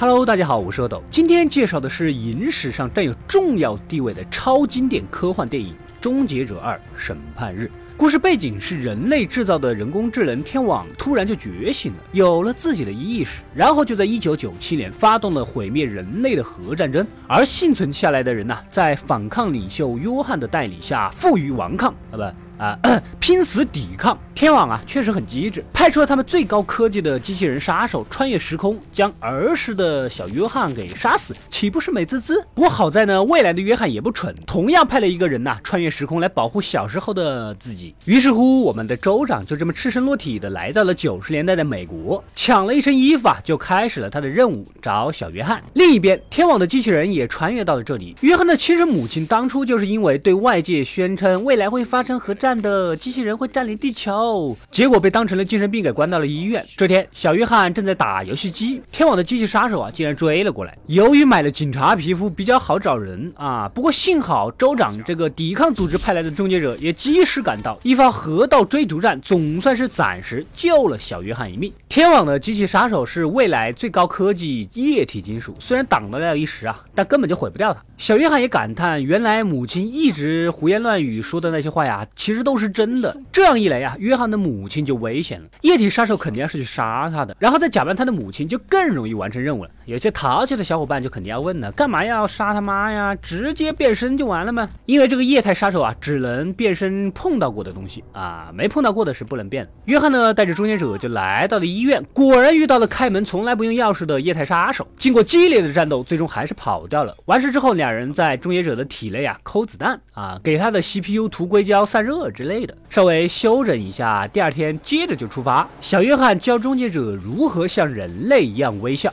Hello，大家好，我是阿斗。今天介绍的是影史上占有重要地位的超经典科幻电影《终结者二：审判日》。故事背景是人类制造的人工智能天网突然就觉醒了，有了自己的意识，然后就在一九九七年发动了毁灭人类的核战争。而幸存下来的人呢，在反抗领袖约翰的带领下，负隅顽抗啊不。啊，拼死抵抗！天网啊，确实很机智，派出了他们最高科技的机器人杀手穿越时空，将儿时的小约翰给杀死，岂不是美滋滋？不过好在呢，未来的约翰也不蠢，同样派了一个人呐，穿越时空来保护小时候的自己。于是乎，我们的州长就这么赤身裸体的来到了九十年代的美国，抢了一身衣服啊，就开始了他的任务，找小约翰。另一边，天网的机器人也穿越到了这里。约翰的亲生母亲当初就是因为对外界宣称未来会发生核战。战的机器人会占领地球，结果被当成了精神病给关到了医院。这天，小约翰正在打游戏机，天网的机器杀手啊，竟然追了过来。由于买了警察皮肤比较好找人啊，不过幸好州长这个抵抗组织派来的终结者也及时赶到，一发河道追逐战总算是暂时救了小约翰一命。天网的机器杀手是未来最高科技液体金属，虽然挡得了一时啊，但根本就毁不掉它。小约翰也感叹，原来母亲一直胡言乱语说的那些话呀，其实。这都是真的。这样一来呀，约翰的母亲就危险了。液体杀手肯定要是去杀他的，然后再假扮他的母亲，就更容易完成任务了。有些淘气的小伙伴就肯定要问了：干嘛要杀他妈呀？直接变身就完了吗？因为这个液态杀手啊，只能变身碰到过的东西啊，没碰到过的是不能变的。约翰呢，带着终结者就来到了医院，果然遇到了开门从来不用钥匙的液态杀手。经过激烈的战斗，最终还是跑掉了。完事之后，两人在终结者的体内啊抠子弹啊，给他的 CPU 涂硅胶散热。之类的，稍微休整一下，第二天接着就出发。小约翰教终结者如何像人类一样微笑。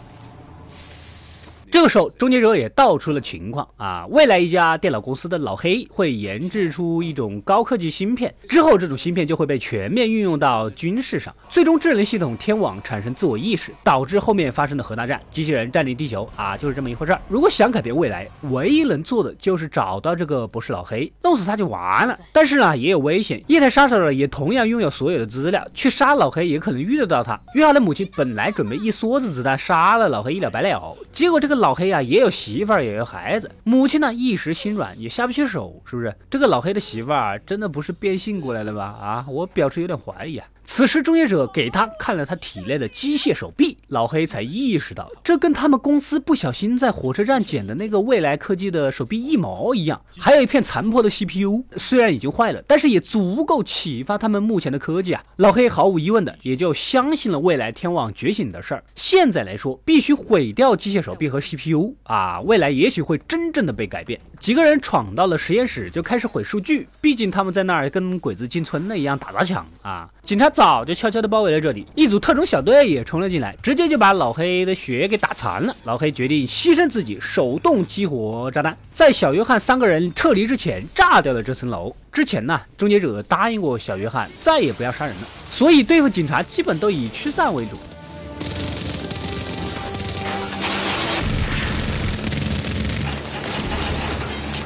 这个时候，终结者也道出了情况啊，未来一家电脑公司的老黑会研制出一种高科技芯片，之后这种芯片就会被全面运用到军事上，最终智能系统天网产生自我意识，导致后面发生的核大战，机器人占领地球啊，就是这么一回事儿。如果想改变未来，唯一能做的就是找到这个博士老黑，弄死他就完了。但是呢，也有危险，液态杀手呢也同样拥有所有的资料，去杀老黑也可能遇得到他。约翰的母亲本来准备一梭子子弹杀了老黑一了百了，结果这个老。老黑呀，也有媳妇儿，也有孩子。母亲呢，一时心软，也下不去手，是不是？这个老黑的媳妇儿真的不是变性过来的吧？啊，我表示有点怀疑啊。此时，终结者给他看了他体内的机械手臂，老黑才意识到，这跟他们公司不小心在火车站捡的那个未来科技的手臂一毛一样。还有一片残破的 CPU，虽然已经坏了，但是也足够启发他们目前的科技啊。老黑毫无疑问的也就相信了未来天网觉醒的事儿。现在来说，必须毁掉机械手臂和 P U 啊，未来也许会真正的被改变。几个人闯到了实验室，就开始毁数据，毕竟他们在那儿跟鬼子进村了一样打砸抢啊。警察早就悄悄地包围了这里，一组特种小队也冲了进来，直接就把老黑的血给打残了。老黑决定牺牲自己，手动激活炸弹，在小约翰三个人撤离之前炸掉了这层楼。之前呢，终结者答应过小约翰再也不要杀人了，所以对付警察基本都以驱散为主。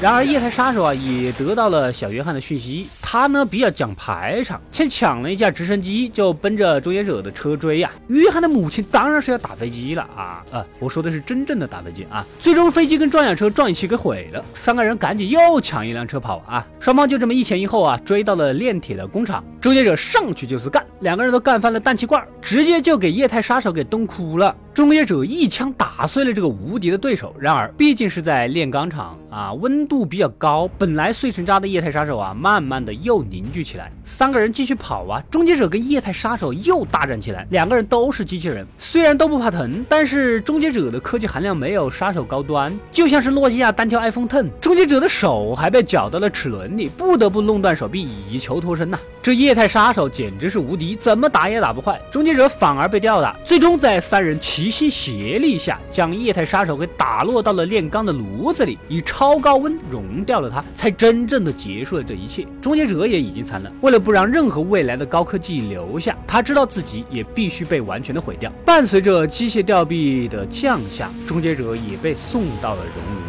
然而液态杀手啊也得到了小约翰的讯息，他呢比较讲排场，先抢了一架直升机，就奔着终结者的车追呀。约翰的母亲当然是要打飞机了啊呃！我说的是真正的打飞机啊。最终飞机跟装甲车撞一起给毁了，三个人赶紧又抢一辆车跑啊。双方就这么一前一后啊，追到了炼铁的工厂，终结者上去就是干，两个人都干翻了氮气罐，直接就给液态杀手给冻哭了。终结者一枪打碎了这个无敌的对手，然而毕竟是在炼钢厂啊，温度比较高，本来碎成渣的液态杀手啊，慢慢的又凝聚起来。三个人继续跑啊，终结者跟液态杀手又大战起来。两个人都是机器人，虽然都不怕疼，但是终结者的科技含量没有杀手高端，就像是诺基亚单挑 iPhone Ten。终结者的手还被绞到了齿轮里，不得不弄断手臂以求脱身呐。这液态杀手简直是无敌，怎么打也打不坏。终结者反而被吊打，最终在三人齐。齐心协力下，将液态杀手给打落到了炼钢的炉子里，以超高温熔掉了它，才真正的结束了这一切。终结者也已经残了，为了不让任何未来的高科技留下，他知道自己也必须被完全的毁掉。伴随着机械吊臂的降下，终结者也被送到了熔炉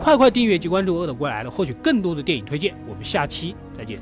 快快订阅及关注“恶的归来”了，获取更多的电影推荐。我们下期再见。